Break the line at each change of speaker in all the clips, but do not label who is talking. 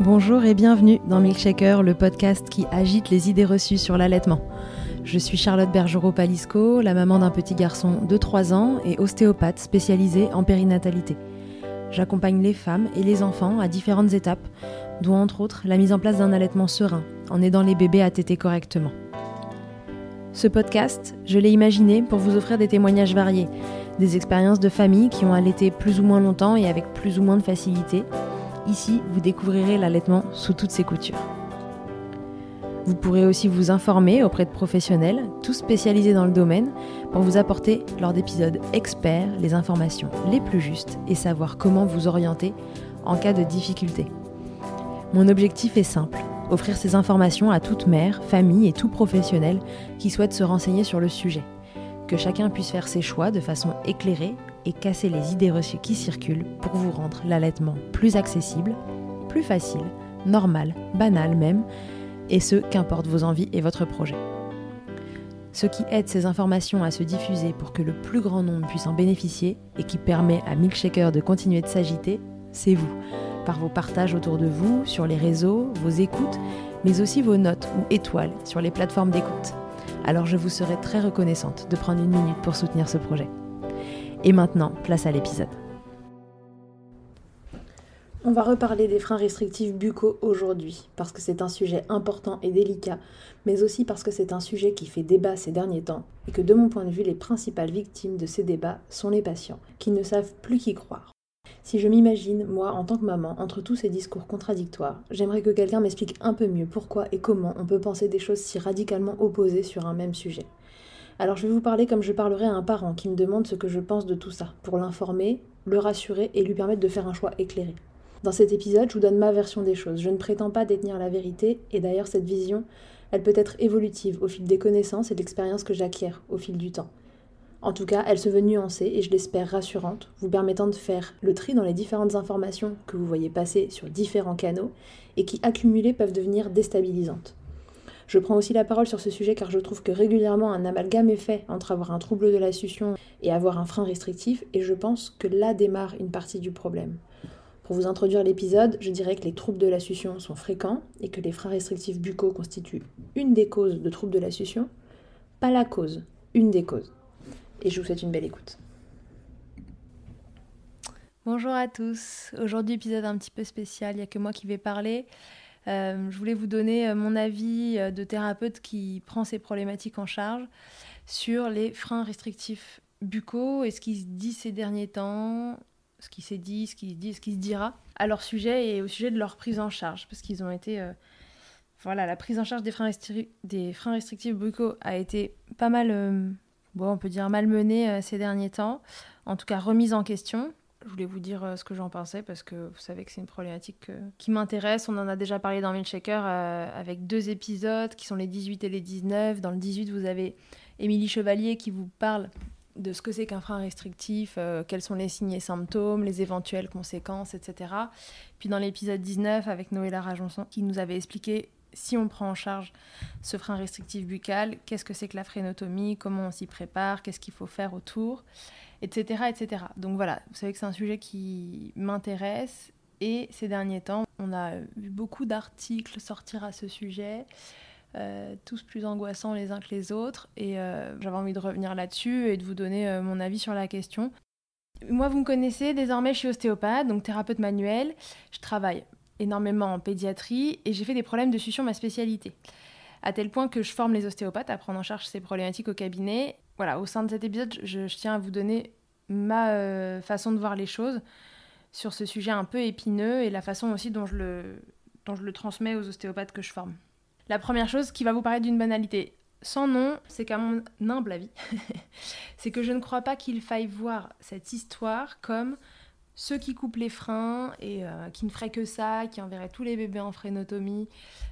Bonjour et bienvenue dans Milkshaker, le podcast qui agite les idées reçues sur l'allaitement. Je suis Charlotte Bergerot-Palisco, la maman d'un petit garçon de 3 ans et ostéopathe spécialisée en périnatalité. J'accompagne les femmes et les enfants à différentes étapes, dont entre autres la mise en place d'un allaitement serein, en aidant les bébés à téter correctement. Ce podcast, je l'ai imaginé pour vous offrir des témoignages variés, des expériences de familles qui ont allaité plus ou moins longtemps et avec plus ou moins de facilité, Ici, vous découvrirez l'allaitement sous toutes ses coutures. Vous pourrez aussi vous informer auprès de professionnels, tous spécialisés dans le domaine, pour vous apporter, lors d'épisodes experts, les informations les plus justes et savoir comment vous orienter en cas de difficulté. Mon objectif est simple, offrir ces informations à toute mère, famille et tout professionnel qui souhaite se renseigner sur le sujet. Que chacun puisse faire ses choix de façon éclairée, et casser les idées reçues qui circulent pour vous rendre l'allaitement plus accessible, plus facile, normal, banal même, et ce, qu'importe vos envies et votre projet. Ce qui aide ces informations à se diffuser pour que le plus grand nombre puisse en bénéficier et qui permet à Milkshaker de continuer de s'agiter, c'est vous, par vos partages autour de vous, sur les réseaux, vos écoutes, mais aussi vos notes ou étoiles sur les plateformes d'écoute. Alors je vous serai très reconnaissante de prendre une minute pour soutenir ce projet. Et maintenant, place à l'épisode. On va reparler des freins restrictifs buccaux aujourd'hui, parce que c'est un sujet important et délicat, mais aussi parce que c'est un sujet qui fait débat ces derniers temps, et que de mon point de vue, les principales victimes de ces débats sont les patients, qui ne savent plus qui croire. Si je m'imagine, moi, en tant que maman, entre tous ces discours contradictoires, j'aimerais que quelqu'un m'explique un peu mieux pourquoi et comment on peut penser des choses si radicalement opposées sur un même sujet. Alors je vais vous parler comme je parlerai à un parent qui me demande ce que je pense de tout ça, pour l'informer, le rassurer et lui permettre de faire un choix éclairé. Dans cet épisode, je vous donne ma version des choses. Je ne prétends pas détenir la vérité, et d'ailleurs cette vision, elle peut être évolutive au fil des connaissances et de l'expérience que j'acquiers au fil du temps. En tout cas, elle se veut nuancée et je l'espère rassurante, vous permettant de faire le tri dans les différentes informations que vous voyez passer sur différents canaux et qui accumulées peuvent devenir déstabilisantes. Je prends aussi la parole sur ce sujet car je trouve que régulièrement un amalgame est fait entre avoir un trouble de la succion et avoir un frein restrictif et je pense que là démarre une partie du problème. Pour vous introduire l'épisode, je dirais que les troubles de la succion sont fréquents et que les freins restrictifs buccaux constituent une des causes de troubles de la succion, pas la cause, une des causes. Et je vous souhaite une belle écoute. Bonjour à tous. Aujourd'hui, épisode un petit peu spécial, il n'y a que moi qui vais parler. Euh, je voulais vous donner euh, mon avis euh, de thérapeute qui prend ces problématiques en charge sur les freins restrictifs buccaux et ce qui se dit ces derniers temps, ce qui s'est dit, ce qui se dit, ce qui se dira à leur sujet et au sujet de leur prise en charge, parce qu'ils ont été, voilà, la prise en charge des freins, restrictifs buccaux a été pas mal, bon, on peut dire malmenée ces derniers temps, en tout cas remise en question. Je voulais vous dire euh, ce que j'en pensais parce que vous savez que c'est une problématique euh, qui m'intéresse. On en a déjà parlé dans Milkshaker euh, avec deux épisodes qui sont les 18 et les 19. Dans le 18, vous avez Émilie Chevalier qui vous parle de ce que c'est qu'un frein restrictif, quels sont les signes et symptômes, les éventuelles conséquences, etc. Puis dans l'épisode 19 avec Noëlla Rajonson qui nous avait expliqué si on prend en charge ce frein restrictif buccal, qu'est-ce que c'est que la frénotomie, comment on s'y prépare, qu'est-ce qu'il faut faire autour etc., etc. Donc voilà, vous savez que c'est un sujet qui m'intéresse et ces derniers temps, on a vu beaucoup d'articles sortir à ce sujet. Tous plus angoissants les uns que les autres. Et j'avais envie de revenir là-dessus et de vous donner mon avis sur la question. Moi, vous me connaissez, désormais je suis ostéopathe, donc thérapeute manuel. Je travaille énormément en pédiatrie et j'ai fait des problèmes de succion ma spécialité. À tel point que je forme les ostéopathes à prendre en charge ces problématiques au cabinet. Voilà, au sein de cet épisode, je, tiens à vous donner ma euh, façon de voir les choses sur ce sujet un peu épineux et la façon aussi dont je le transmets aux ostéopathes que je forme. La première chose qui va vous paraître d'une banalité sans nom, c'est qu'à mon humble avis, c'est que je ne crois pas qu'il faille voir cette histoire comme ceux qui coupent les freins et euh, qui ne feraient que ça, qui enverraient tous les bébés en frénotomie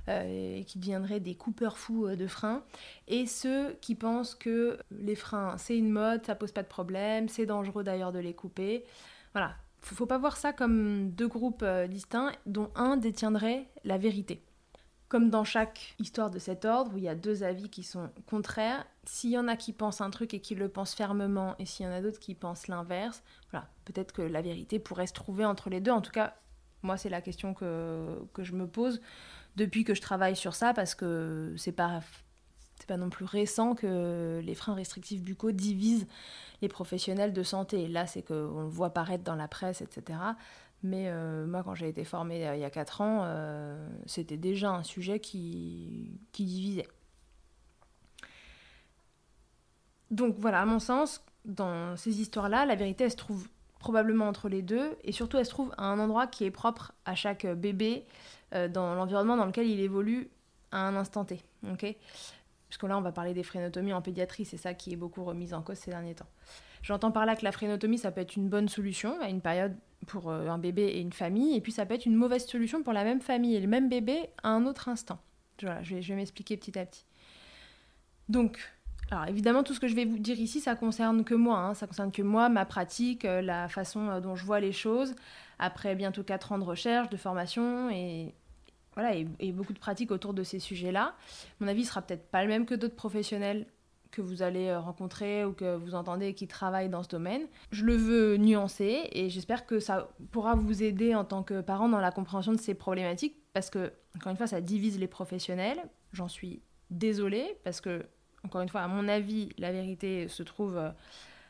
euh, et qui deviendraient des coupeurs fous euh, de freins, et ceux qui pensent que les freins c'est une mode, ça pose pas de problème, c'est dangereux d'ailleurs de les couper. Voilà, faut pas voir ça comme deux groupes distincts dont un détiendrait la vérité. Comme dans chaque histoire de cet ordre, où il y a deux avis qui sont contraires, s'il y en a qui pensent un truc et qui le pensent fermement, et s'il y en a d'autres qui pensent l'inverse, voilà, peut-être que la vérité pourrait se trouver entre les deux. En tout cas, moi, c'est la question que, que je me pose depuis que je travaille sur ça, parce que c'est pas pas non plus récent que les freins restrictifs buccaux divisent les professionnels de santé. Là, c'est qu'on le voit paraître dans la presse, etc. Mais euh, moi, quand j'ai été formée euh, il y a 4 ans, euh, c'était déjà un sujet qui, divisait. Donc voilà, à mon sens, dans ces histoires-là, la vérité, se trouve probablement entre les deux, et surtout, elle se trouve à un endroit qui est propre à chaque bébé, dans l'environnement dans lequel il évolue à un instant T. Parce que là, on va parler des frénotomies en pédiatrie, c'est ça qui est beaucoup remis en cause ces derniers temps. J'entends par là que la frénotomie, ça peut être une bonne solution à une période pour euh, un bébé et une famille, et puis ça peut être une mauvaise solution pour la même famille et le même bébé à un autre instant. Voilà, je vais, m'expliquer petit à petit. Donc, alors évidemment, tout ce que je vais vous dire ici, ça concerne que moi, hein. ça concerne que moi, ma pratique, euh, la façon euh, dont je vois les choses, après bientôt 4 ans de recherche, de formation et, voilà, et, beaucoup de pratique autour de ces sujets-là. Mon avis sera peut-être pas le même que d'autres professionnels que vous allez euh, rencontrer ou que vous entendez qui travaillent dans ce domaine. Je le veux nuancer et j'espère que ça pourra vous aider en tant que parent dans la compréhension de ces problématiques parce que, encore une fois, ça divise les professionnels. J'en suis désolée parce que, encore une fois, à mon avis, la vérité se trouve euh,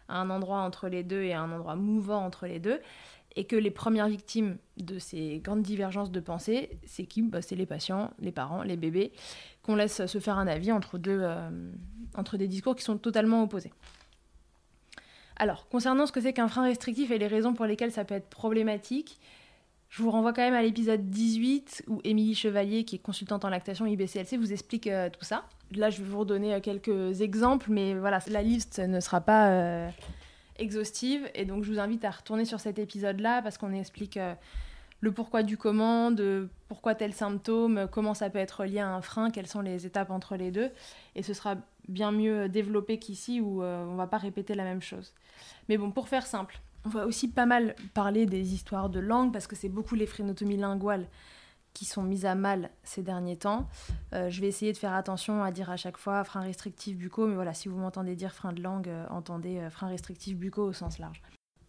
à un endroit entre les deux et à un endroit mouvant entre les deux et que les premières victimes de ces grandes divergences de pensée, c'est qui bah, C'est les patients, les parents, les bébés, qu'on laisse se faire un avis entre, deux, euh, entre des discours qui sont totalement opposés. Alors, concernant ce que c'est qu'un frein restrictif et les raisons pour lesquelles ça peut être problématique, je vous renvoie quand même à l'épisode 18 où Émilie Chevalier, qui est consultante en lactation IBCLC, vous explique euh, tout ça. Là, je vais vous redonner euh, quelques exemples, mais voilà, la liste ne sera pas exhaustive. Et donc, je vous invite à retourner sur cet épisode-là parce qu'on explique euh, le pourquoi du comment, de pourquoi tel symptôme, comment ça peut être lié à un frein, quelles sont les étapes entre les deux. Et ce sera bien mieux développé qu'ici où euh, on va pas répéter la même chose. Mais bon, pour faire simple, on va aussi pas mal parler des histoires de langue parce que c'est beaucoup les phrénotomies linguales qui sont mises à mal ces derniers temps. Euh, je vais essayer de faire attention à dire à chaque fois frein restrictif bucaux, mais voilà, si vous m'entendez dire frein de langue, euh, entendez euh, frein restrictif bucaux au sens large.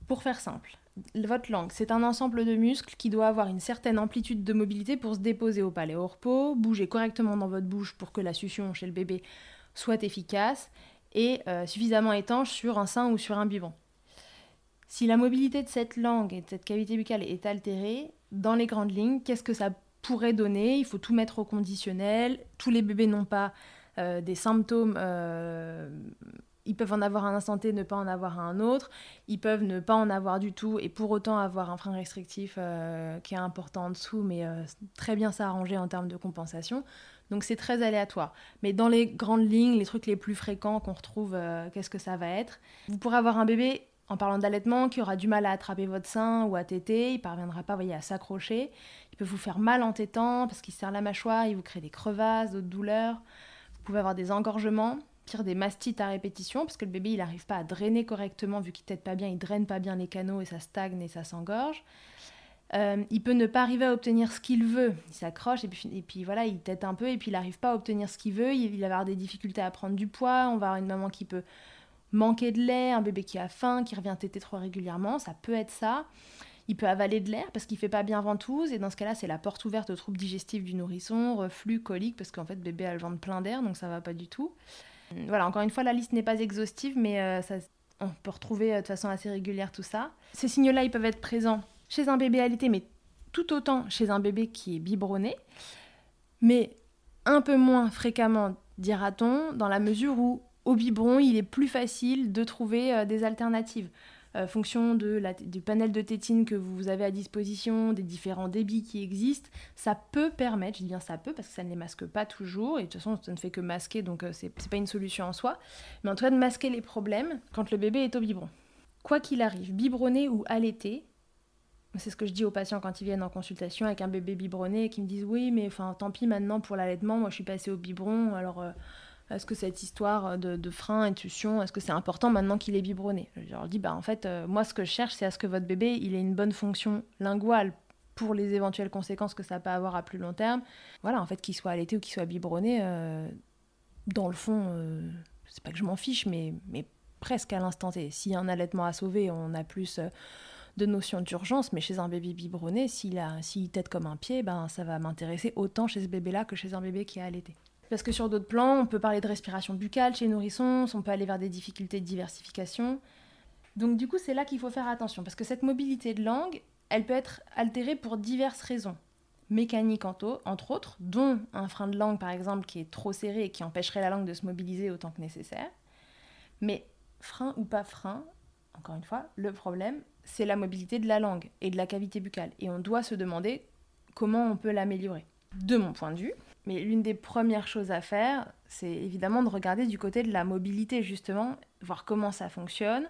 Pour faire simple, votre langue, c'est un ensemble de muscles qui doit avoir une certaine amplitude de mobilité pour se déposer au palais au repos, bouger correctement dans votre bouche pour que la succion chez le bébé soit efficace et suffisamment étanche sur un sein ou sur un biberon. Si la mobilité de cette langue et de cette cavité buccale est altérée, dans les grandes lignes, qu'est-ce que ça pourrait donner. Il faut tout mettre au conditionnel. Tous les bébés n'ont pas euh, des symptômes. Euh, ils peuvent en avoir un instant T, ne pas en avoir un autre. Ils peuvent ne pas en avoir du tout et pour autant avoir un frein restrictif euh, qui est important en dessous, mais très bien s'arranger en termes de compensation. Donc c'est très aléatoire. Mais dans les grandes lignes, les trucs les plus fréquents qu'on retrouve, qu'est-ce que ça va être? Vous pourrez avoir un bébé en parlant d'allaitement, qui aura du mal à attraper votre sein ou à téter, il parviendra pas voyez, à s'accrocher. Il peut vous faire mal en tétant parce qu'il serre la mâchoire, il vous crée des crevasses, d'autres douleurs. Vous pouvez avoir des engorgements, pire des mastites à répétition parce que le bébé il n'arrive pas à drainer correctement vu qu'il tète pas bien, il draine pas bien les canaux et ça stagne et ça s'engorge. Euh, il peut ne pas arriver à obtenir ce qu'il veut. Il s'accroche et puis, voilà, il tète un peu et puis il n'arrive pas à obtenir ce qu'il veut. Il, va avoir des difficultés à prendre du poids. On va avoir une maman qui peut manquer de lait, un bébé qui a faim, qui revient téter trop régulièrement, ça peut être ça. Il peut avaler de l'air parce qu'il fait pas bien ventouse, et dans ce cas-là, c'est la porte ouverte aux troubles digestifs du nourrisson, reflux, colique, parce qu'en fait, bébé a le ventre plein d'air, donc ça va pas du tout. Voilà, encore une fois, la liste n'est pas exhaustive, mais euh, ça, on peut retrouver euh, de façon assez régulière tout ça. Ces signaux-là, ils peuvent être présents chez un bébé alité, mais tout autant chez un bébé qui est biberonné, mais un peu moins fréquemment, dira-t-on, dans la mesure où au biberon, il est plus facile de trouver euh, des alternatives. Euh, fonction du panel de tétine que vous avez à disposition, des différents débits qui existent, ça peut permettre, je dis bien ça peut parce que ça ne les masque pas toujours, et de toute façon ça ne fait que masquer, donc euh, c'est pas une solution en soi, mais en tout cas de masquer les problèmes quand le bébé est au biberon. Quoi qu'il arrive, biberonné ou allaité, c'est ce que je dis aux patients quand ils viennent en consultation avec un bébé biberonné et qui me disent oui mais enfin tant pis maintenant pour l'allaitement, moi je suis passée au biberon, alors... Euh, est-ce que cette histoire de, frein, intuition, est-ce que c'est important maintenant qu'il est biberonné? Je leur dis, bah en fait, euh, moi ce que je cherche, c'est à ce que votre bébé il ait une bonne fonction linguale pour les éventuelles conséquences que ça peut avoir à plus long terme. Voilà, en fait, qu'il soit allaité ou qu'il soit biberonné, euh, dans le fond, euh, c'est pas que je m'en fiche, mais, mais presque à l'instant T. S'il y a un allaitement à sauver, on a plus de notions d'urgence, mais chez un bébé biberonné, s'il a, s'il tête comme un pied, ben ça va m'intéresser autant chez ce bébé-là que chez un bébé qui a allaité. Parce que sur d'autres plans, on peut parler de respiration buccale chez les nourrissons, on peut aller vers des difficultés de diversification. Donc du coup, c'est là qu'il faut faire attention, parce que cette mobilité de langue, elle peut être altérée pour diverses raisons. Mécaniques entre autres, dont un frein de langue par exemple qui est trop serré et qui empêcherait la langue de se mobiliser autant que nécessaire. Mais frein ou pas frein, encore une fois, le problème, c'est la mobilité de la langue et de la cavité buccale. Et on doit se demander comment on peut l'améliorer. De mon point de vue, mais l'une des premières choses à faire, c'est évidemment de regarder du côté de la mobilité, justement, voir comment ça fonctionne.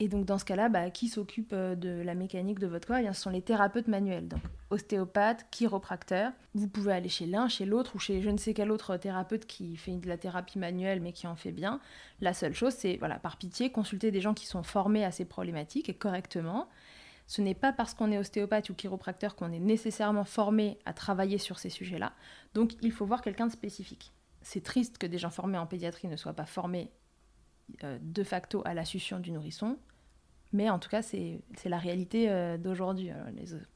Et donc dans ce cas-là, bah, qui s'occupe euh, de la mécanique de votre corps? Eh Ce sont les thérapeutes manuels, donc ostéopathes, chiropracteurs. Vous pouvez aller chez l'un, chez l'autre ou chez je ne sais quel autre thérapeute qui fait de la thérapie manuelle mais qui en fait bien. La seule chose, c'est voilà, par pitié, consulter des gens qui sont formés à ces problématiques et correctement ce n'est pas parce qu'on est ostéopathe ou chiropracteur qu'on est nécessairement formé à travailler sur ces sujets-là. Donc il faut voir quelqu'un de spécifique. C'est triste que des gens formés en pédiatrie ne soient pas formés euh, de facto à la succion du nourrisson, mais en tout cas, c'est la réalité euh, d'aujourd'hui.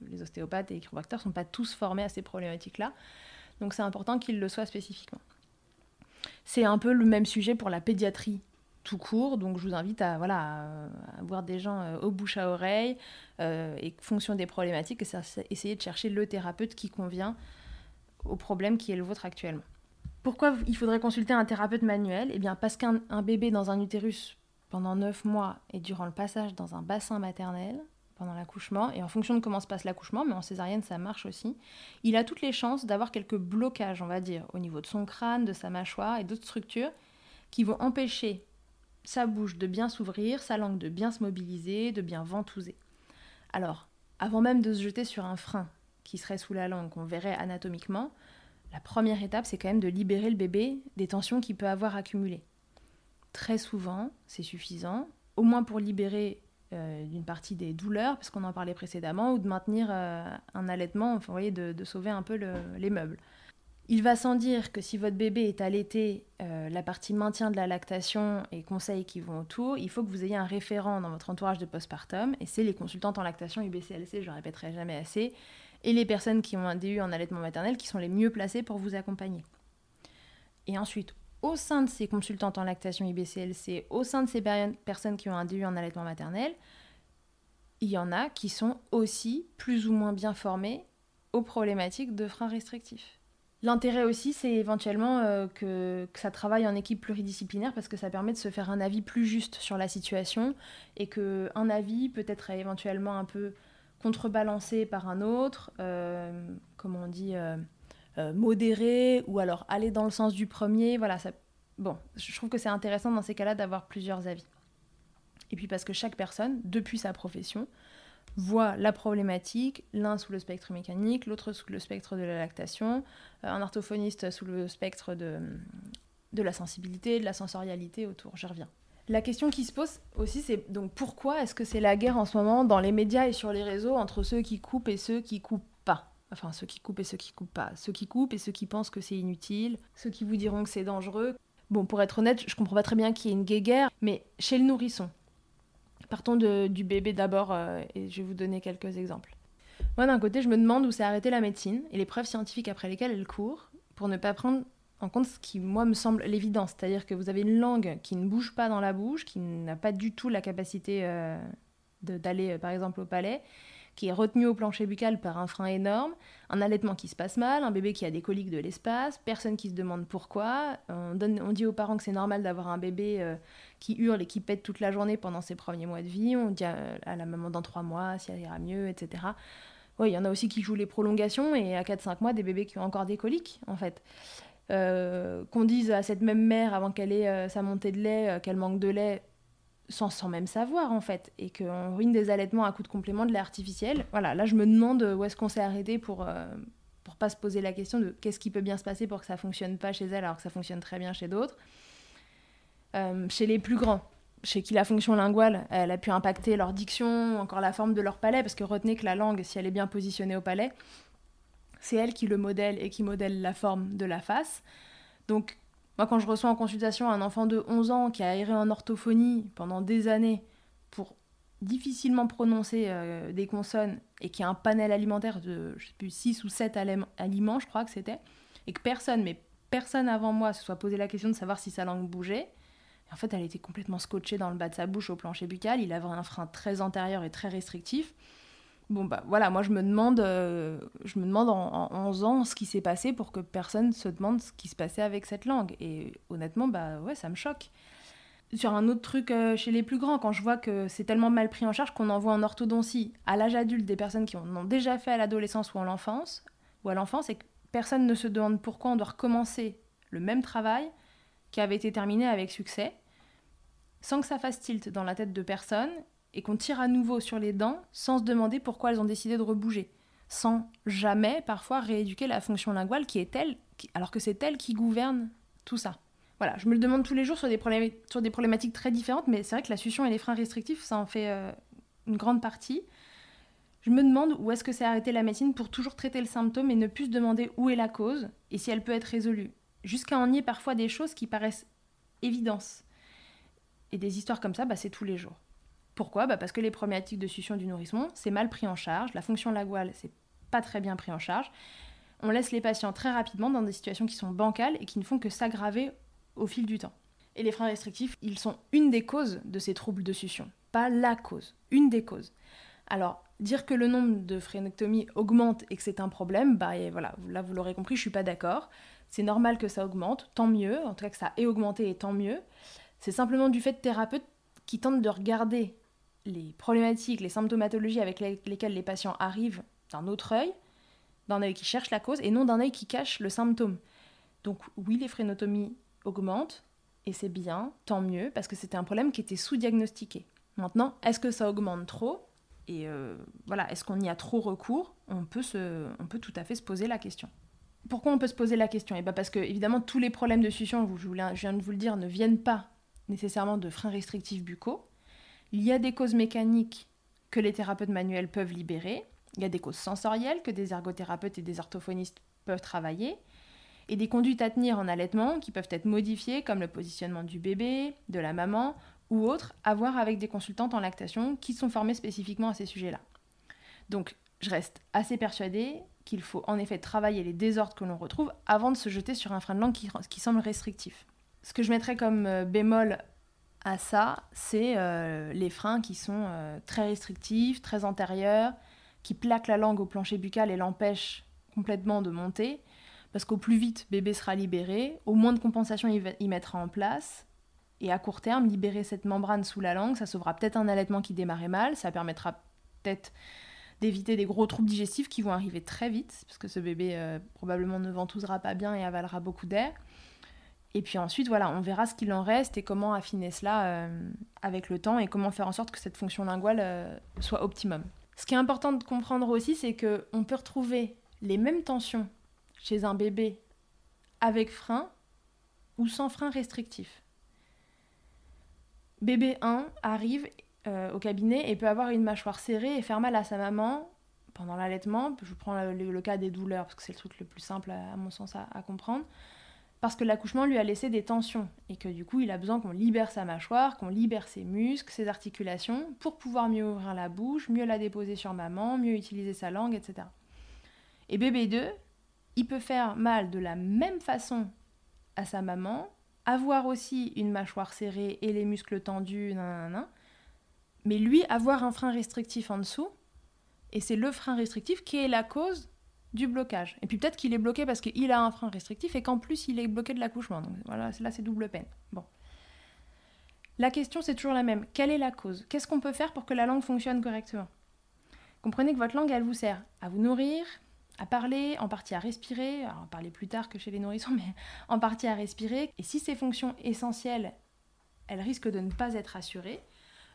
Les, ostéopathes et les chiropracteurs ne sont pas tous formés à ces problématiques-là, donc c'est important qu'ils le soient spécifiquement. C'est un peu le même sujet pour la pédiatrie tout court. Donc je vous invite à, voilà, voir des gens euh, au bouche à oreille euh, et fonction des problématiques, essayer de chercher le thérapeute qui convient au problème qui est le vôtre actuellement. Pourquoi il faudrait consulter un thérapeute manuel? Eh bien parce qu'un bébé dans un utérus pendant 9 mois et durant le passage dans un bassin maternel, pendant l'accouchement, et en fonction de comment se passe l'accouchement, mais en césarienne ça marche aussi, il a toutes les chances d'avoir quelques blocages, on va dire, au niveau de son crâne, de sa mâchoire et d'autres structures qui vont empêcher sa bouche de bien s'ouvrir, sa langue de bien se mobiliser, de bien ventouser. Alors, avant même de se jeter sur un frein qui serait sous la langue, qu'on verrait anatomiquement, la première étape, c'est quand même de libérer le bébé des tensions qu'il peut avoir accumulées. Très souvent, c'est suffisant, au moins pour libérer euh, d'une partie des douleurs, parce qu'on en parlait précédemment, ou de maintenir euh, un allaitement, enfin, vous voyez, de, sauver un peu les meubles. Il va sans dire que si votre bébé est allaité, euh, la partie maintien de la lactation et conseils qui vont autour, il faut que vous ayez un référent dans votre entourage de postpartum, et c'est les consultantes en lactation UBCLC, je le répéterai jamais assez, et les personnes qui ont un DU en allaitement maternel qui sont les mieux placées pour vous accompagner. Et ensuite, au sein de ces consultantes en lactation IBCLC, au sein de ces personnes qui ont un DU en allaitement maternel, il y en a qui sont aussi plus ou moins bien formées aux problématiques de freins restrictifs. L'intérêt aussi, c'est éventuellement euh, que, ça travaille en équipe pluridisciplinaire parce que ça permet de se faire un avis plus juste sur la situation et qu'un avis peut être éventuellement un peu contrebalancé par un autre, euh, comment on dit, euh, modéré ou alors aller dans le sens du premier. Voilà, ça... bon, je trouve que c'est intéressant dans ces cas-là d'avoir plusieurs avis. Et puis parce que chaque personne, depuis sa profession, voit la problématique, l'un sous le spectre mécanique, l'autre sous le spectre de la lactation, euh, un orthophoniste sous le spectre de, de la sensibilité, de la sensorialité autour. J'y reviens. La question qui se pose aussi, c'est donc pourquoi est-ce que c'est la guerre en ce moment dans les médias et sur les réseaux entre ceux qui coupent et ceux qui coupent pas? Enfin, ceux qui coupent et ceux qui coupent pas. Ceux qui coupent et ceux qui pensent que c'est inutile, ceux qui vous diront que c'est dangereux. Bon, pour être honnête, je comprends pas très bien qu'il y ait une guerre, mais chez le nourrisson, Partons du bébé d'abord et je vais vous donner quelques exemples. Moi, d'un côté, je me demande où s'est arrêtée la médecine et les preuves scientifiques après lesquelles elle court pour ne pas prendre en compte ce qui, moi, me semble l'évidence. C'est-à-dire que vous avez une langue qui ne bouge pas dans la bouche, qui n'a pas du tout la capacité d'aller, par exemple, au palais, qui est retenu au plancher buccal par un frein énorme, un allaitement qui se passe mal, un bébé qui a des coliques de l'espace, personne qui se demande pourquoi. On, donne, on dit aux parents que c'est normal d'avoir un bébé euh, qui hurle et qui pète toute la journée pendant ses premiers mois de vie. On dit à, la maman dans trois mois si elle ira mieux, etc. Oui, il y en a aussi qui jouent les prolongations et à 4-5 mois, des bébés qui ont encore des coliques, en fait. Euh, qu'on dise à cette même mère avant qu'elle ait euh, sa montée de lait qu'elle manque de lait, sans, même savoir en fait, et qu'on ruine des allaitements à coup de complément de lait artificiel. Voilà, là je me demande où est-ce qu'on s'est arrêté pour, euh, pour pas se poser la question de qu'est-ce qui peut bien se passer pour que ça fonctionne pas chez elle alors que ça fonctionne très bien chez d'autres. Euh, chez les plus grands, chez qui la fonction linguale, elle a pu impacter leur diction, encore la forme de leur palais, parce que retenez que la langue, si elle est bien positionnée au palais, c'est elle qui le modèle et qui modèle la forme de la face. Donc moi, quand je reçois en consultation un enfant de 11 ans qui a aéré en orthophonie pendant des années pour difficilement prononcer euh, des consonnes et qui a un panel alimentaire de je sais plus, 6 ou 7 aliments, je crois que c'était, et que personne, mais personne avant moi se soit posé la question de savoir si sa langue bougeait. En fait, elle était complètement scotchée dans le bas de sa bouche au plancher buccal. Il avait un frein très antérieur et très restrictif. Bon, bah voilà, moi je me demande, euh, je me demande en, 11 ans ce qui s'est passé pour que personne se demande ce qui se passait avec cette langue. Et honnêtement, bah ouais, ça me choque. Sur un autre truc euh, chez les plus grands, quand je vois que c'est tellement mal pris en charge qu'on envoie en orthodontie à l'âge adulte des personnes qui en ont déjà fait à l'adolescence ou à l'enfance, ou à l'enfance, et que personne ne se demande pourquoi on doit recommencer le même travail qui avait été terminé avec succès, sans que ça fasse tilt dans la tête de personne et qu'on tire à nouveau sur les dents sans se demander pourquoi elles ont décidé de rebouger, sans jamais parfois rééduquer la fonction linguale qui est elle, alors que c'est elle qui gouverne tout ça. Voilà, je me le demande tous les jours sur des, problématiques très différentes, mais c'est vrai que la succion et les freins restrictifs, ça en fait euh, une grande partie. Je me demande où est-ce que c'est arrêté la médecine pour toujours traiter le symptôme et ne plus se demander où est la cause et si elle peut être résolue. Jusqu'à en nier parfois des choses qui paraissent évidentes. Et des histoires comme ça, bah, c'est tous les jours. Pourquoi? Bah Parce que les problématiques de succion du nourrisson, c'est mal pris en charge, la fonction linguale, c'est pas très bien pris en charge. On laisse les patients très rapidement dans des situations qui sont bancales et qui ne font que s'aggraver au fil du temps. Et les freins restrictifs, ils sont une des causes de ces troubles de succion, pas la cause, une des causes. Alors, dire que le nombre de frénectomies augmente et que c'est un problème, bah voilà, là vous l'aurez compris, je suis pas d'accord. C'est normal que ça augmente, tant mieux, en tout cas que ça ait augmenté et tant mieux. C'est simplement du fait de thérapeutes qui tentent de regarder les problématiques, les symptomatologies avec lesquelles les patients arrivent d'un autre œil, d'un œil qui cherche la cause et non d'un œil qui cache le symptôme. Donc oui, les frénotomies augmentent et c'est bien, tant mieux, parce que c'était un problème qui était sous-diagnostiqué. Maintenant, est-ce que ça augmente trop? Et euh, voilà, est-ce qu'on y a trop recours? On peut, tout à fait se poser la question. Pourquoi on peut se poser la question? Et eh bien parce que évidemment tous les problèmes de succion, je viens de vous le dire, ne viennent pas nécessairement de freins restrictifs buccaux. Il y a des causes mécaniques que les thérapeutes manuels peuvent libérer. Il y a des causes sensorielles que des ergothérapeutes et des orthophonistes peuvent travailler. Et des conduites à tenir en allaitement qui peuvent être modifiées, comme le positionnement du bébé, de la maman ou autres, à voir avec des consultantes en lactation qui sont formées spécifiquement à ces sujets-là. Donc, je reste assez persuadée qu'il faut en effet travailler les désordres que l'on retrouve avant de se jeter sur un frein de langue qui, qui semble restrictif. Ce que je mettrais comme euh, bémol à ça, c'est euh, les freins qui sont euh, très restrictifs, très antérieurs, qui plaquent la langue au plancher buccal et l'empêchent complètement de monter. Parce qu'au plus vite, bébé sera libéré, au moins de compensation il, mettra en place. Et à court terme, libérer cette membrane sous la langue, ça sauvera peut-être un allaitement qui démarrait mal, ça permettra peut-être d'éviter des gros troubles digestifs qui vont arriver très vite, parce que ce bébé probablement ne ventousera pas bien et avalera beaucoup d'air. Et puis ensuite, voilà, on verra ce qu'il en reste et comment affiner cela euh, avec le temps et comment faire en sorte que cette fonction linguale euh, soit optimum. Ce qui est important de comprendre aussi, c'est qu'on peut retrouver les mêmes tensions chez un bébé avec frein ou sans frein restrictif. Bébé 1 arrive euh, au cabinet et peut avoir une mâchoire serrée et faire mal à sa maman pendant l'allaitement. Je prends le, cas des douleurs parce que c'est le truc le plus simple à, mon sens à comprendre parce que l'accouchement lui a laissé des tensions et que du coup il a besoin qu'on libère sa mâchoire, qu'on libère ses muscles, ses articulations pour pouvoir mieux ouvrir la bouche, mieux la déposer sur maman, mieux utiliser sa langue, etc. Et bébé 2, il peut faire mal de la même façon à sa maman, avoir aussi une mâchoire serrée et les muscles tendus, mais lui avoir un frein restrictif en dessous, et c'est le frein restrictif qui est la cause du blocage. Et puis peut-être qu'il est bloqué parce qu'il a un frein restrictif et qu'en plus il est bloqué de l'accouchement. Donc voilà, là c'est double peine. Bon. La question c'est toujours la même. Quelle est la cause? Qu'est-ce qu'on peut faire pour que la langue fonctionne correctement? Comprenez que votre langue, elle vous sert à vous nourrir, à parler, en partie à respirer, alors parler plus tard que chez les nourrissons, mais en partie à respirer. Et si ces fonctions essentielles, elles risquent de ne pas être assurées,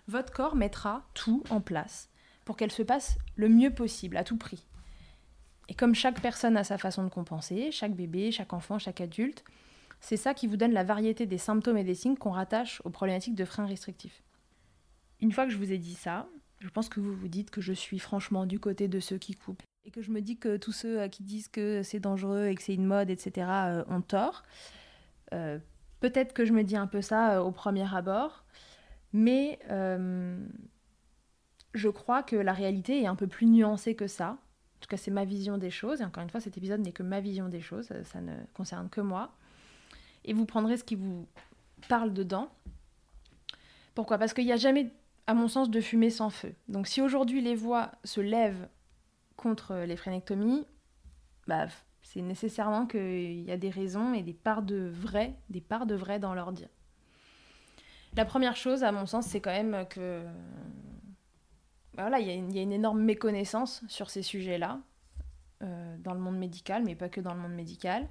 votre corps mettra tout en place pour qu'elle se passe le mieux possible, à tout prix. Et comme chaque personne a sa façon de compenser, chaque bébé, chaque enfant, chaque adulte, c'est ça qui vous donne la variété des symptômes et des signes qu'on rattache aux problématiques de frein restrictif. Une fois que je vous ai dit ça, je pense que vous vous dites que je suis franchement du côté de ceux qui coupent. Et que je me dis que tous ceux euh, qui disent que c'est dangereux et que c'est une mode, etc., euh, ont tort. Euh, peut-être que je me dis un peu ça au premier abord, mais je crois que la réalité est un peu plus nuancée que ça. En tout cas, c'est ma vision des choses. Et encore une fois, cet épisode n'est que ma vision des choses. Ça ne concerne que moi. Et vous prendrez ce qui vous parle dedans. Pourquoi? Parce qu'il n'y a jamais, à mon sens, de fumée sans feu. Donc si aujourd'hui les voix se lèvent contre les phrénectomies, bah, c'est nécessairement qu'il y a des raisons et des parts de vrai, des parts de vrai dans leur dire. La première chose, à mon sens, c'est quand même que voilà, il y, a une énorme méconnaissance sur ces sujets-là, euh, dans le monde médical, mais pas que dans le monde médical.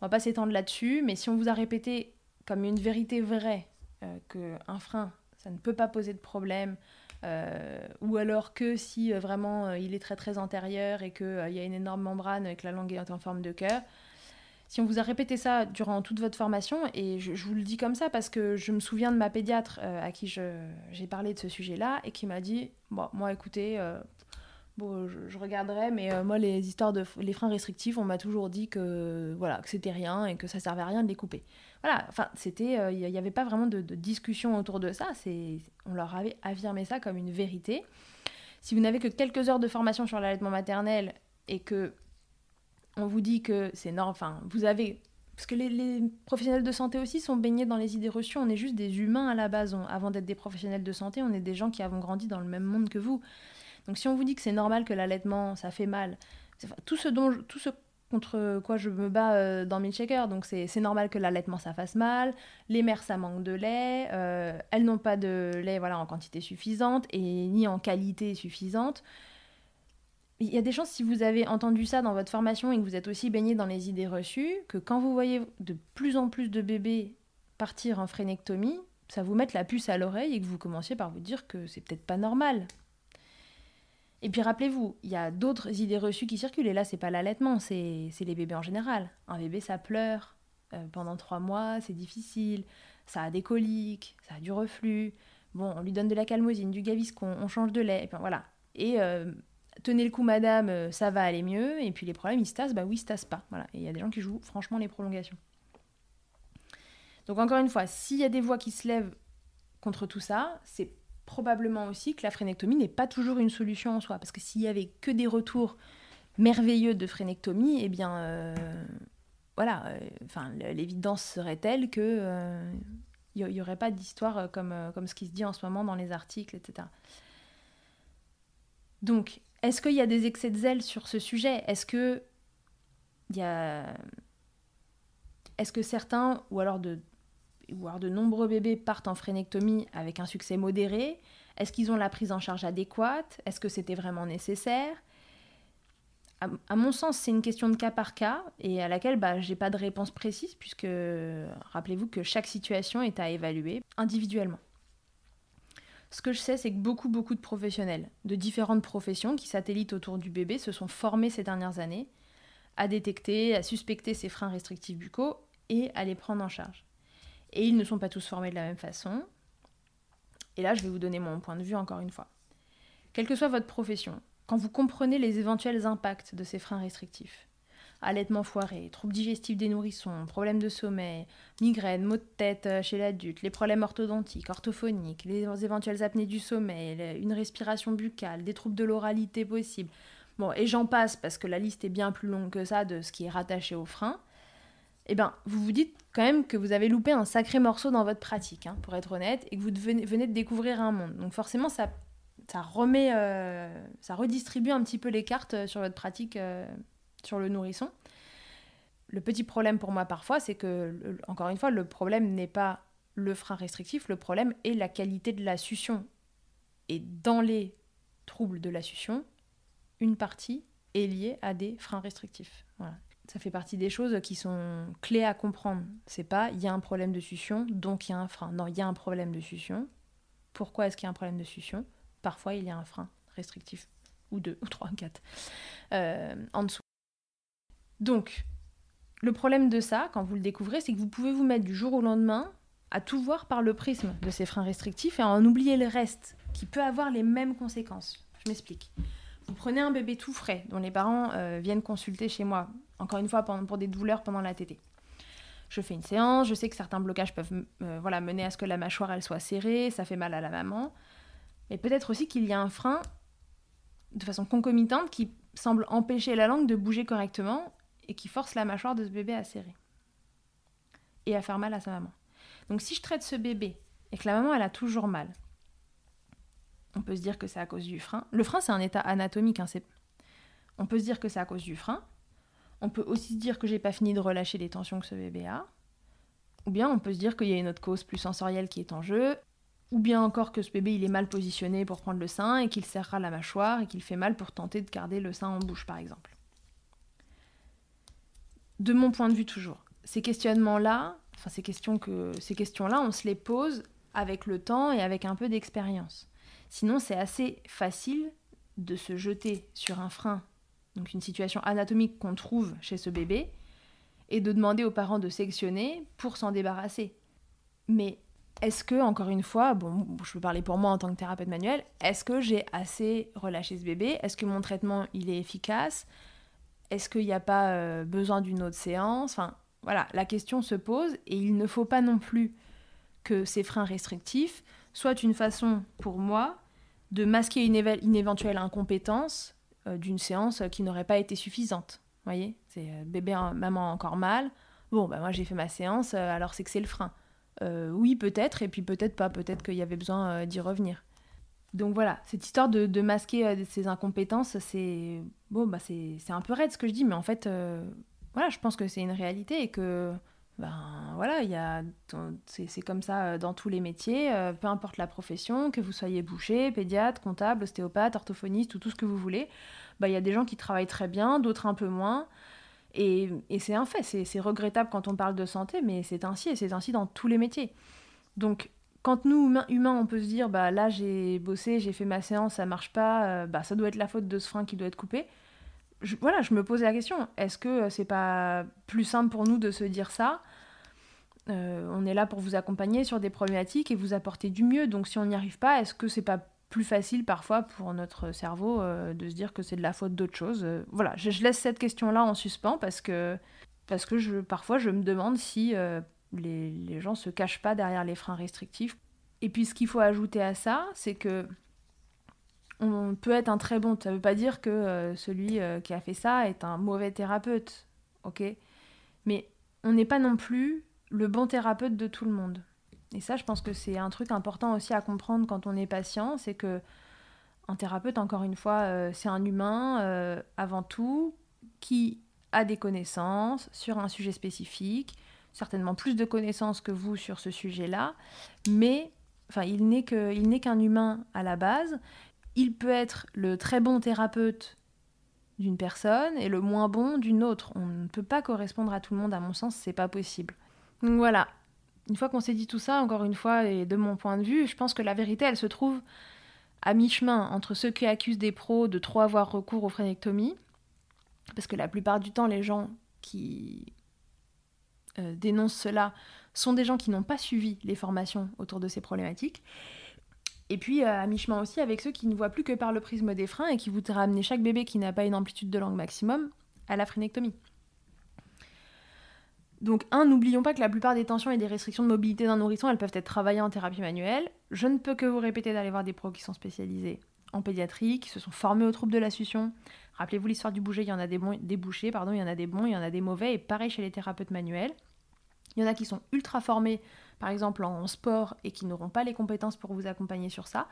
On va pas s'étendre là-dessus, mais si on vous a répété comme une vérité vraie euh, qu'un frein, ça ne peut pas poser de problème, euh, ou alors que si vraiment il est très très antérieur et qu'il y a une énorme membrane et que la langue est en forme de cœur, si on vous a répété ça durant toute votre formation, et je, vous le dis comme ça parce que je me souviens de ma pédiatre euh, à qui j'ai parlé de ce sujet-là et qui m'a dit Bon, moi écoutez, euh, bon, je, regarderai, mais euh, moi les histoires de les freins restrictifs, on m'a toujours dit que voilà que c'était rien et que ça servait à rien de les couper. Voilà, enfin, c'était, il n'y avait pas vraiment de, de, discussion autour de ça, on leur avait affirmé ça comme une vérité. Si vous n'avez que quelques heures de formation sur l'allaitement maternel et que on vous dit que c'est normal, enfin, vous avez... Parce que les, professionnels de santé aussi sont baignés dans les idées reçues, on est juste des humains à la base. avant d'être des professionnels de santé, on est des gens qui avons grandi dans le même monde que vous. Donc si on vous dit que c'est normal que l'allaitement, ça fait mal, tout ce, dont, tout ce contre quoi je me bats euh, dans Milkshaker, donc c'est normal que l'allaitement ça fasse mal, les mères ça manque de lait, euh, elles n'ont pas de lait voilà, en quantité suffisante et ni en qualité suffisante il y a des chances, si vous avez entendu ça dans votre formation et que vous êtes aussi baigné dans les idées reçues, que quand vous voyez de plus en plus de bébés partir en phrénectomie, ça vous mette la puce à l'oreille et que vous commenciez par vous dire que c'est peut-être pas normal. Et puis rappelez-vous, il y a d'autres idées reçues qui circulent, et là c'est pas l'allaitement, c'est les bébés en général. Un bébé ça pleure euh, pendant trois mois, c'est difficile, ça a des coliques, ça a du reflux, bon, on lui donne de la calmosine, du gaviscon, on change de lait, et puis voilà. Et euh, tenez le coup madame, euh, ça va aller mieux, et puis les problèmes ils se tassent, bah oui, ils se tassent pas. Voilà. Et il y a des gens qui jouent franchement les prolongations. Donc encore une fois, s'il y a des voix qui se lèvent contre tout ça, c'est probablement aussi que la frénectomie n'est pas toujours une solution en soi. Parce que s'il y avait que des retours merveilleux de frénectomie, eh bien, euh, voilà, euh, enfin, l'évidence serait telle que il n'y aurait pas d'histoire comme, comme ce qui se dit en ce moment dans les articles, etc. Donc, est-ce qu'il y a des excès de zèle sur ce sujet? Est-ce que il y a... Est-ce que certains, ou alors de, alors de nombreux bébés partent en phrénectomie avec un succès modéré? Est-ce qu'ils ont la prise en charge adéquate? Est-ce que c'était vraiment nécessaire? À, mon sens, c'est une question de cas par cas et à laquelle bah, je n'ai pas de réponse précise puisque rappelez-vous que chaque situation est à évaluer individuellement. Ce que je sais, c'est que beaucoup, beaucoup de professionnels de différentes professions qui satellitent autour du bébé se sont formés ces dernières années à détecter, à suspecter ces freins restrictifs buccaux et à les prendre en charge. Et ils ne sont pas tous formés de la même façon. Et là, je vais vous donner mon point de vue encore une fois. Quelle que soit votre profession, quand vous comprenez les éventuels impacts de ces freins restrictifs, allaitement foiré, troubles digestifs des nourrissons, problèmes de sommeil, migraines, maux de tête euh, chez l'adulte, les problèmes orthodontiques, orthophoniques, les éventuelles apnées du sommeil, une respiration buccale, des troubles de l'oralité possibles. Bon, et j'en passe parce que la liste est bien plus longue que ça de ce qui est rattaché au frein. Eh bien, vous vous dites quand même que vous avez loupé un sacré morceau dans votre pratique, hein, pour être honnête, et que vous venez, de découvrir un monde. Donc forcément, ça, ça remet, euh, ça redistribue un petit peu les cartes euh, sur votre pratique sur le nourrisson. Le petit problème pour moi parfois, c'est que, encore une fois, le problème n'est pas le frein restrictif, le problème est la qualité de la succion. Et dans les troubles de la succion, une partie est liée à des freins restrictifs. Ça fait partie des choses qui sont clés à comprendre. C'est pas il y a un problème de succion, donc il y a un frein. Non, il y a un problème de succion. Pourquoi est-ce qu'il y a un problème de succion? Parfois, il y a un frein restrictif, ou deux, ou trois, quatre, euh, en dessous. Donc, le problème de ça, quand vous le découvrez, c'est que vous pouvez vous mettre du jour au lendemain à tout voir par le prisme de ces freins restrictifs et à en oublier le reste, qui peut avoir les mêmes conséquences. Je m'explique. Vous prenez un bébé tout frais, dont les parents euh, viennent consulter chez moi, encore une fois pour des douleurs pendant la tétée. Je fais une séance, je sais que certains blocages peuvent euh, voilà, mener à ce que la mâchoire soit serrée, ça fait mal à la maman. Mais peut-être aussi qu'il y a un frein de façon concomitante qui semble empêcher la langue de bouger correctement et qui force la mâchoire de ce bébé à serrer et à faire mal à sa maman. Donc si je traite ce bébé et que la maman elle a toujours mal, on peut se dire que c'est à cause du frein. Le frein c'est un état anatomique, hein, on peut se dire que c'est à cause du frein. On peut aussi se dire que j'ai pas fini de relâcher les tensions que ce bébé a. Ou bien on peut se dire qu'il y a une autre cause plus sensorielle qui est en jeu. Ou bien encore que ce bébé il est mal positionné pour prendre le sein et qu'il serrera la mâchoire et qu'il fait mal pour tenter de garder le sein en bouche par exemple de mon point de vue toujours, ces questionnements-là, enfin ces questions que ces questions-là, on se les pose avec le temps et avec un peu d'expérience. Sinon, c'est assez facile de se jeter sur un frein, donc une situation anatomique qu'on trouve chez ce bébé, et de demander aux parents de sectionner pour s'en débarrasser. Mais est-ce que, encore une fois, bon, je peux parler pour moi en tant que thérapeute manuel, est-ce que j'ai assez relâché ce bébé? Est-ce que mon traitement, il est efficace? Est-ce qu'il n'y a pas euh, besoin d'une autre séance? Enfin, voilà, la question se pose et il ne faut pas non plus que ces freins restrictifs soient une façon pour moi de masquer une, éventuelle incompétence euh, d'une séance qui n'aurait pas été suffisante. Vous voyez? C'est euh, bébé, maman encore mal. Bon, bah moi j'ai fait ma séance, alors c'est que c'est le frein. oui, peut-être, et puis peut-être pas, peut-être qu'il y avait besoin d'y revenir. Donc voilà, cette histoire de, masquer euh, ces incompétences, c'est bon, bah c'est un peu raide ce que je dis, mais en fait, euh, voilà, je pense que c'est une réalité et que ben voilà, il c'est comme ça euh, dans tous les métiers, peu importe la profession, que vous soyez boucher, pédiatre, comptable, ostéopathe, orthophoniste ou tout ce que vous voulez, bah, il y a des gens qui travaillent très bien, d'autres un peu moins. Et, et c'est un fait, c'est regrettable quand on parle de santé, mais c'est ainsi et c'est ainsi dans tous les métiers. Donc quand nous, humains, on peut se dire, bah là j'ai bossé, j'ai fait ma séance, ça marche pas, euh, bah ça doit être la faute de ce frein qui doit être coupé. voilà, je me posais la question, est-ce que euh, c'est pas plus simple pour nous de se dire ça? Euh, On est là pour vous accompagner sur des problématiques et vous apporter du mieux, donc si on n'y arrive pas, est-ce que c'est pas plus facile parfois pour notre cerveau de se dire que c'est de la faute d'autre chose? Voilà, je, laisse cette question-là en suspens parce que, je, parfois je me demande si les, les gens se cachent pas derrière les freins restrictifs. Et puis ce qu'il faut ajouter à ça, c'est que on peut être un très bon. Ça ne veut pas dire que euh, celui euh, qui a fait ça est un mauvais thérapeute, ok? Mais on n'est pas non plus le bon thérapeute de tout le monde. Et ça, je pense que c'est un truc important aussi à comprendre quand on est patient, c'est que un thérapeute, encore une fois, euh, c'est un humain avant tout qui a des connaissances sur un sujet spécifique, certainement plus de connaissances que vous sur ce sujet-là, mais il n'est qu'un humain à la base. Il peut être le très bon thérapeute d'une personne et le moins bon d'une autre. On ne peut pas correspondre à tout le monde, à mon sens, c'est pas possible. Donc voilà. Une fois qu'on s'est dit tout ça, encore une fois, et de mon point de vue, je pense que la vérité, elle se trouve à mi-chemin entre ceux qui accusent des pros de trop avoir recours aux phrénectomies, parce que la plupart du temps, les gens qui euh, dénoncent cela sont des gens qui n'ont pas suivi les formations autour de ces problématiques. Et puis euh, à mi-chemin aussi avec ceux qui ne voient plus que par le prisme des freins et qui voudraient ramener chaque bébé qui n'a pas une amplitude de langue maximum à la phrénectomie. Donc, un, n'oublions pas que la plupart des tensions et des restrictions de mobilité d'un nourrisson, elles peuvent être travaillées en thérapie manuelle. Je ne peux que vous répéter d'aller voir des pros qui sont spécialisés en pédiatrie, qui se sont formés aux troubles de la succion. Rappelez-vous l'histoire du bouger, il y en a des bons, pardon, il y en a des bons, il y en a des mauvais, et pareil chez les thérapeutes manuels. Il y en a qui sont ultra formés, par exemple en sport, et qui n'auront pas les compétences pour vous accompagner sur ça.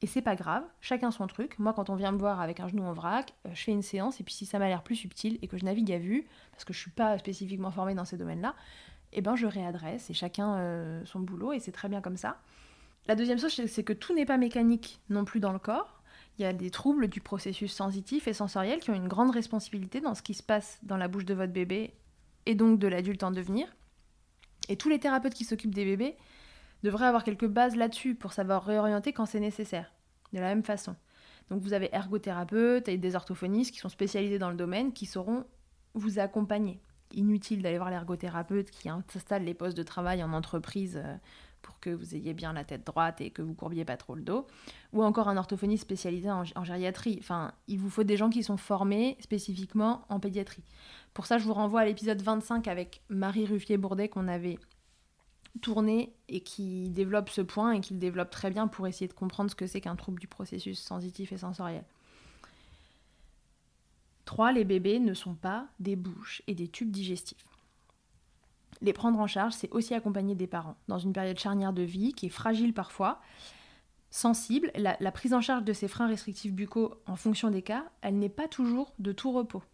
Et c'est pas grave, chacun son truc. Moi, quand on vient me voir avec un genou en vrac, euh, je fais une séance, et puis si ça m'a l'air plus subtil et que je navigue à vue, parce que je suis pas spécifiquement formée dans ces domaines-là, eh ben je réadresse et chacun euh, son boulot, et c'est très bien comme ça. La deuxième chose, c'est que tout n'est pas mécanique non plus dans le corps. Il y a des troubles du processus sensitif et sensoriel qui ont une grande responsabilité dans ce qui se passe dans la bouche de votre bébé et donc de l'adulte en devenir. Et tous les thérapeutes qui s'occupent des bébés devraient avoir quelques bases là-dessus pour savoir réorienter quand c'est nécessaire, de la même façon. Donc vous avez ergothérapeutes et des orthophonistes qui sont spécialisés dans le domaine qui sauront vous accompagner. Inutile d'aller voir l'ergothérapeute qui installe les postes de travail en entreprise euh, pour que vous ayez bien la tête droite et que vous courbiez pas trop le dos, ou encore un orthophoniste spécialisé en, gériatrie. Enfin, il vous faut des gens qui sont formés spécifiquement en pédiatrie. Pour ça, je vous renvoie à l'épisode 25 avec Marie Ruffier-Bourdet qu'on avait tourné et qui développe ce point et qui le développe très bien pour essayer de comprendre ce que c'est qu'un trouble du processus sensitif et sensoriel. 3. Les bébés ne sont pas des bouches et des tubes digestifs. Les prendre en charge, c'est aussi accompagner des parents dans une période charnière de vie qui est fragile parfois, sensible. La, prise en charge de ces freins restrictifs buccaux en fonction des cas, elle n'est pas toujours de tout repos.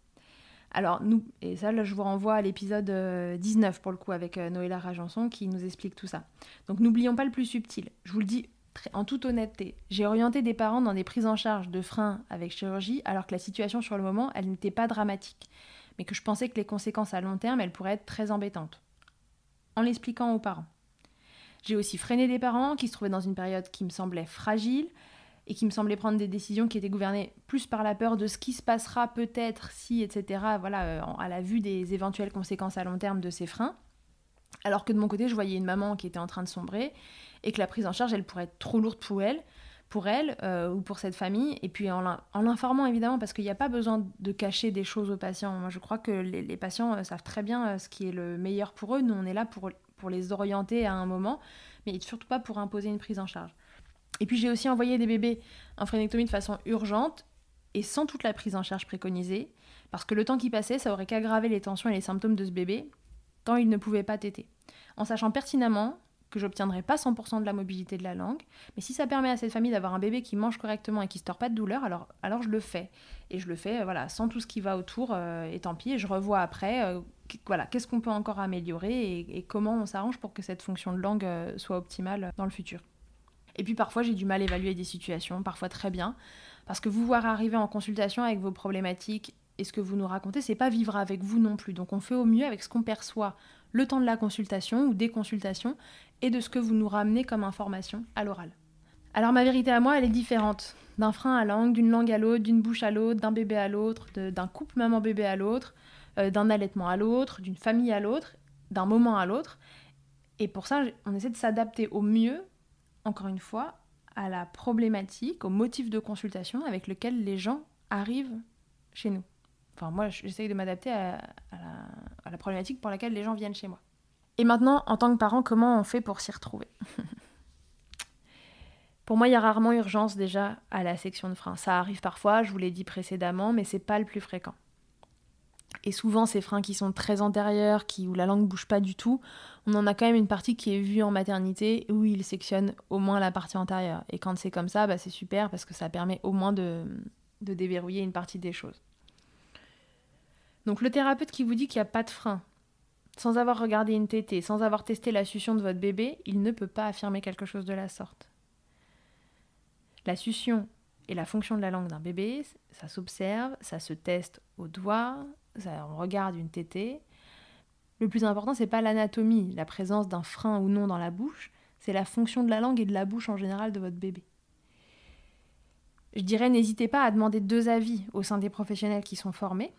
Alors, nous, et ça, là, je vous renvoie à l'épisode 19 euh, pour le coup avec euh, Noëlla Rajanson qui nous explique tout ça. Donc, n'oublions pas le plus subtil. Je vous le dis en toute honnêteté. J'ai orienté des parents dans des prises en charge de freins avec chirurgie alors que la situation sur le moment, elle n'était pas dramatique. Mais que je pensais que les conséquences à long terme, elles pourraient être très embêtantes en l'expliquant aux parents. J'ai aussi freiné des parents qui se trouvaient dans une période qui me semblait fragile et qui me semblait prendre des décisions qui étaient gouvernées plus par la peur de ce qui se passera peut-être si, etc., voilà, euh, à la vue des éventuelles conséquences à long terme de ces freins. Alors que de mon côté, je voyais une maman qui était en train de sombrer et que la prise en charge, elle pourrait être trop lourde pour elle, pour elle euh, ou pour cette famille. Et puis en l'informant évidemment, parce qu'il n'y a pas besoin de cacher des choses aux patients. Moi, je crois que les, patients euh, savent très bien ce qui est le meilleur pour eux. Nous, on est là pour, pour les orienter à un moment, mais surtout pas pour imposer une prise en charge. Et puis j'ai aussi envoyé des bébés en phrénectomie de façon urgente et sans toute la prise en charge préconisée, parce que le temps qui passait, ça aurait qu'aggravé les tensions et les symptômes de ce bébé, tant il ne pouvait pas téter. En sachant pertinemment que j'obtiendrai pas 100% de la mobilité de la langue, mais si ça permet à cette famille d'avoir un bébé qui mange correctement et qui se tord pas de douleur, alors, alors je le fais. Et je le fais voilà, sans tout ce qui va autour, euh, et tant pis, et je revois après, euh, voilà, qu'est-ce qu'on peut encore améliorer et, comment on s'arrange pour que cette fonction de langue euh, soit optimale dans le futur. Et puis parfois j'ai du mal à évaluer des situations, parfois très bien, parce que vous voir arriver en consultation avec vos problématiques et ce que vous nous racontez, c'est pas vivre avec vous non plus. Donc on fait au mieux avec ce qu'on perçoit le temps de la consultation ou des consultations et de ce que vous nous ramenez comme information à l'oral. Alors ma vérité à moi, elle est différente. D'un frein à langue, d'une langue à l'autre, d'une bouche à l'autre, d'un bébé à l'autre, d'un couple maman-bébé à l'autre, euh, d'un allaitement à l'autre, d'une famille à l'autre, d'un moment à l'autre. Et pour ça, on essaie de s'adapter au mieux, encore une fois, à la problématique, au motif de consultation avec lequel les gens arrivent chez nous. Enfin, moi, j'essaye de m'adapter à, la, problématique pour laquelle les gens viennent chez moi. Et maintenant, en tant que parent, comment on fait pour s'y retrouver? Pour moi, il y a rarement urgence déjà à la section de frein. Ça arrive parfois, je vous l'ai dit précédemment, mais c'est pas le plus fréquent. Et souvent, ces freins qui sont très antérieurs, où la langue bouge pas du tout, on en a quand même une partie qui est vue en maternité où il sectionne au moins la partie antérieure. Et quand c'est comme ça, bah, c'est super parce que ça permet au moins de déverrouiller une partie des choses. Donc le thérapeute qui vous dit qu'il n'y a pas de frein, sans avoir regardé une tétée, sans avoir testé la succion de votre bébé, il ne peut pas affirmer quelque chose de la sorte. La succion et la fonction de la langue d'un bébé, ça s'observe, ça se teste au doigt, on regarde une tétée. Le plus important, c'est pas l'anatomie, la présence d'un frein ou non dans la bouche, c'est la fonction de la langue et de la bouche en général de votre bébé. Je dirais, n'hésitez pas à demander deux avis au sein des professionnels qui sont formés,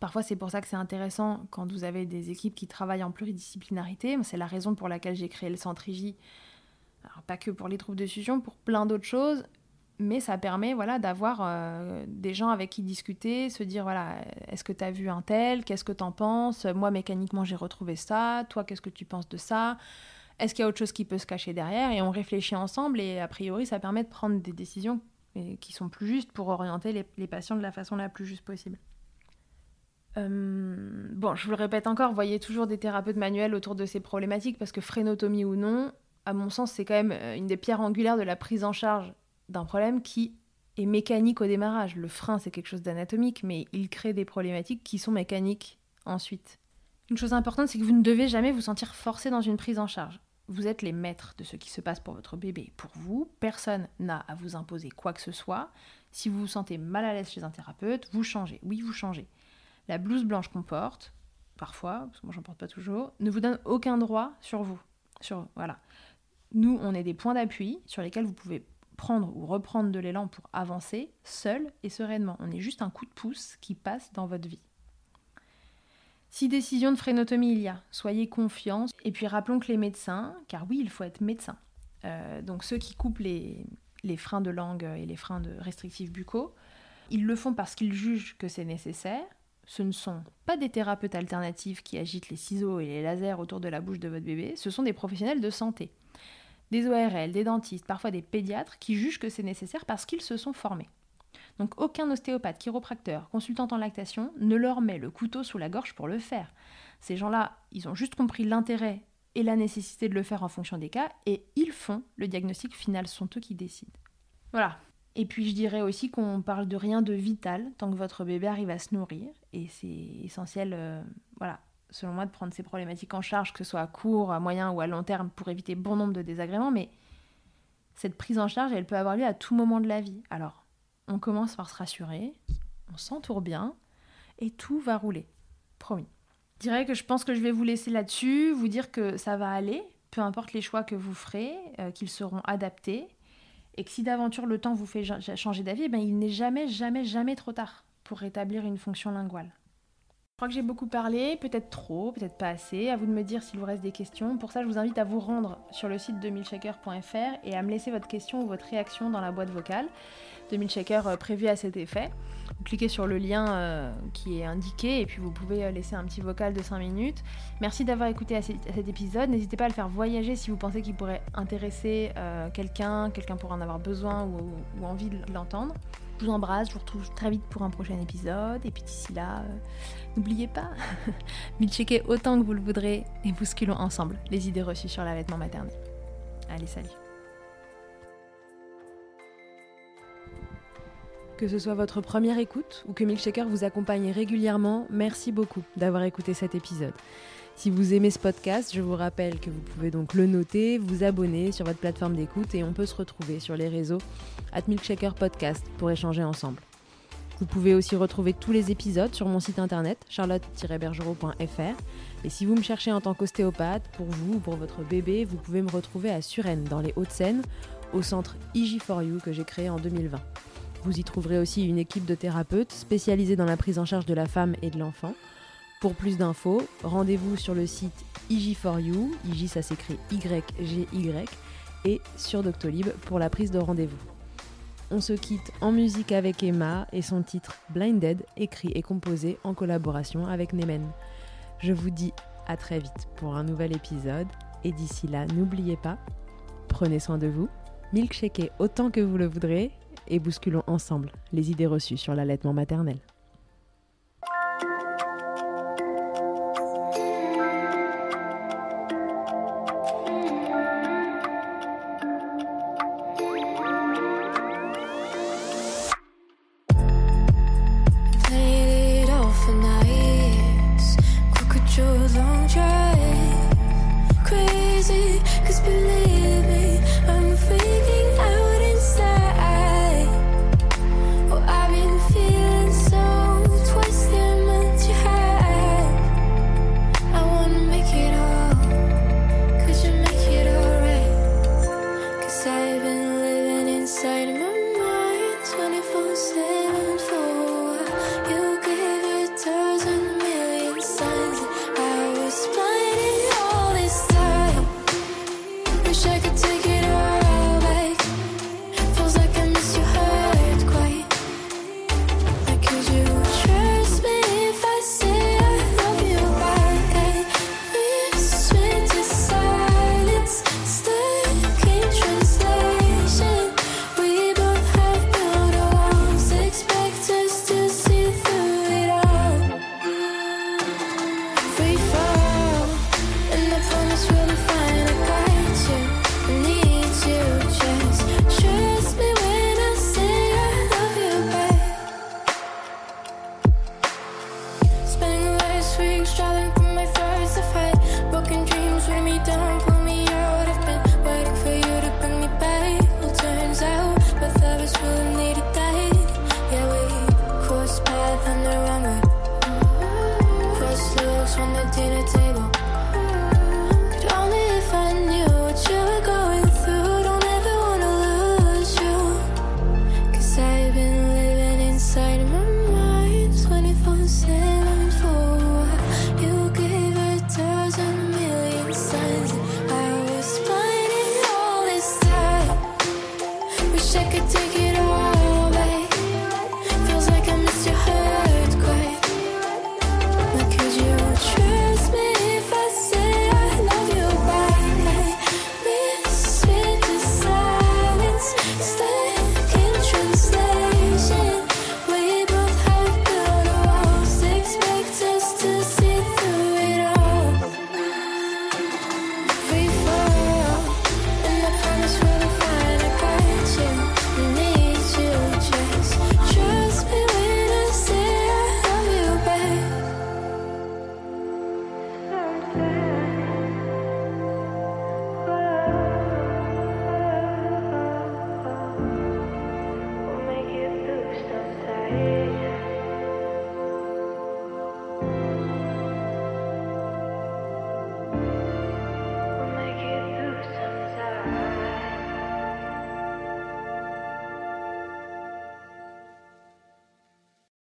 Parfois, c'est pour ça que c'est intéressant quand vous avez des équipes qui travaillent en pluridisciplinarité. C'est la raison pour laquelle j'ai créé le Centre IJ. Alors, pas que pour les troubles de succion, pour plein d'autres choses. Mais ça permet voilà d'avoir euh, des gens avec qui discuter, se dire voilà, est-ce que tu as vu un tel, qu'est-ce que tu en penses? Moi mécaniquement, j'ai retrouvé ça, toi qu'est-ce que tu penses de ça? Est-ce qu'il y a autre chose qui peut se cacher derrière? Et on réfléchit ensemble et a priori, ça permet de prendre des décisions qui sont plus justes pour orienter les, patients de la façon la plus juste possible. Bon, je vous le répète encore, voyez toujours des thérapeutes manuels autour de ces problématiques parce que frénotomie ou non, à mon sens, c'est quand même euh, une des pierres angulaires de la prise en charge d'un problème qui est mécanique au démarrage. Le frein, c'est quelque chose d'anatomique, mais il crée des problématiques qui sont mécaniques ensuite. Une chose importante, c'est que vous ne devez jamais vous sentir forcé dans une prise en charge. Vous êtes les maîtres de ce qui se passe pour votre bébé. Pour vous, personne n'a à vous imposer quoi que ce soit. Si vous vous sentez mal à l'aise chez un thérapeute, vous changez. Oui, vous changez. La blouse blanche qu'on porte, parfois, parce que moi j'en porte pas toujours, ne vous donne aucun droit sur vous. Sur, voilà. Nous, on est des points d'appui sur lesquels vous pouvez prendre ou reprendre de l'élan pour avancer seul et sereinement. On est juste un coup de pouce qui passe dans votre vie. Si décision de frénotomie il y a, soyez confiants. Et puis rappelons que les médecins, car oui, il faut être médecin, euh, donc ceux qui coupent les, les freins de langue et les freins de restrictifs buccaux, ils le font parce qu'ils jugent que c'est nécessaire. Ce ne sont pas des thérapeutes alternatifs qui agitent les ciseaux et les lasers autour de la bouche de votre bébé, ce sont des professionnels de santé des ORL, des dentistes, parfois des pédiatres qui jugent que c'est nécessaire parce qu'ils se sont formés. Donc aucun ostéopathe, chiropracteur, consultant en lactation ne leur met le couteau sous la gorge pour le faire. Ces gens-là, ils ont juste compris l'intérêt et la nécessité de le faire en fonction des cas et ils font le diagnostic final, ce sont eux qui décident. Voilà. Et puis je dirais aussi qu'on parle de rien de vital tant que votre bébé arrive à se nourrir et c'est essentiel euh, voilà, selon moi, de prendre ces problématiques en charge, que ce soit à court, à moyen ou à long terme, pour éviter bon nombre de désagréments. Mais cette prise en charge, elle peut avoir lieu à tout moment de la vie. Alors, on commence par se rassurer, on s'entoure bien, et tout va rouler. Promis. Je dirais que je pense que je vais vous laisser là-dessus, vous dire que ça va aller, peu importe les choix que vous ferez, euh, qu'ils seront adaptés, et que si d'aventure le temps vous fait changer d'avis, ben, il n'est jamais, jamais, jamais trop tard pour rétablir une fonction linguale. Je crois que j'ai beaucoup parlé, peut-être trop, peut-être pas assez. À vous de me dire s'il vous reste des questions. Pour ça, je vous invite à vous rendre sur le site de milkshaker.fr et à me laisser votre question ou votre réaction dans la boîte vocale de Milkshaker euh, prévue à cet effet. Vous cliquez sur le lien euh, qui est indiqué et puis vous pouvez euh, laisser un petit vocal de 5 minutes. Merci d'avoir écouté cet épisode. N'hésitez pas à le faire voyager si vous pensez qu'il pourrait intéresser quelqu'un, quelqu'un pourrait en avoir besoin ou envie de l'entendre. Je vous embrasse, je vous retrouve très vite pour un prochain épisode. Et puis d'ici là, euh, n'oubliez pas, checker autant que vous le voudrez et bousculons ensemble les idées reçues sur l'allaitement maternel. Allez, salut Que ce soit votre première écoute ou que Milkshaker vous accompagne régulièrement, merci beaucoup d'avoir écouté cet épisode. Si vous aimez ce podcast, je vous rappelle que vous pouvez donc le noter, vous abonner sur votre plateforme d'écoute et on peut se retrouver sur les réseaux at Milkshaker Podcast pour échanger ensemble. Vous pouvez aussi retrouver tous les épisodes sur mon site internet charlotte-bergerot.fr et si vous me cherchez en tant qu'ostéopathe, pour vous ou pour votre bébé, vous pouvez me retrouver à Suresnes dans les Hauts-de-Seine au centre IG4U que j'ai créé en 2020. Vous y trouverez aussi une équipe de thérapeutes spécialisés dans la prise en charge de la femme et de l'enfant pour plus d'infos, rendez-vous sur le site IG4U, IG ça s'écrit Y-G-Y, et sur Doctolib pour la prise de rendez-vous. On se quitte en musique avec Emma et son titre Blinded, écrit et composé en collaboration avec Nemen. Je vous dis à très vite pour un nouvel épisode, et d'ici là, n'oubliez pas, prenez soin de vous, milkshakez autant que vous le voudrez, et bousculons ensemble les idées reçues sur l'allaitement maternel.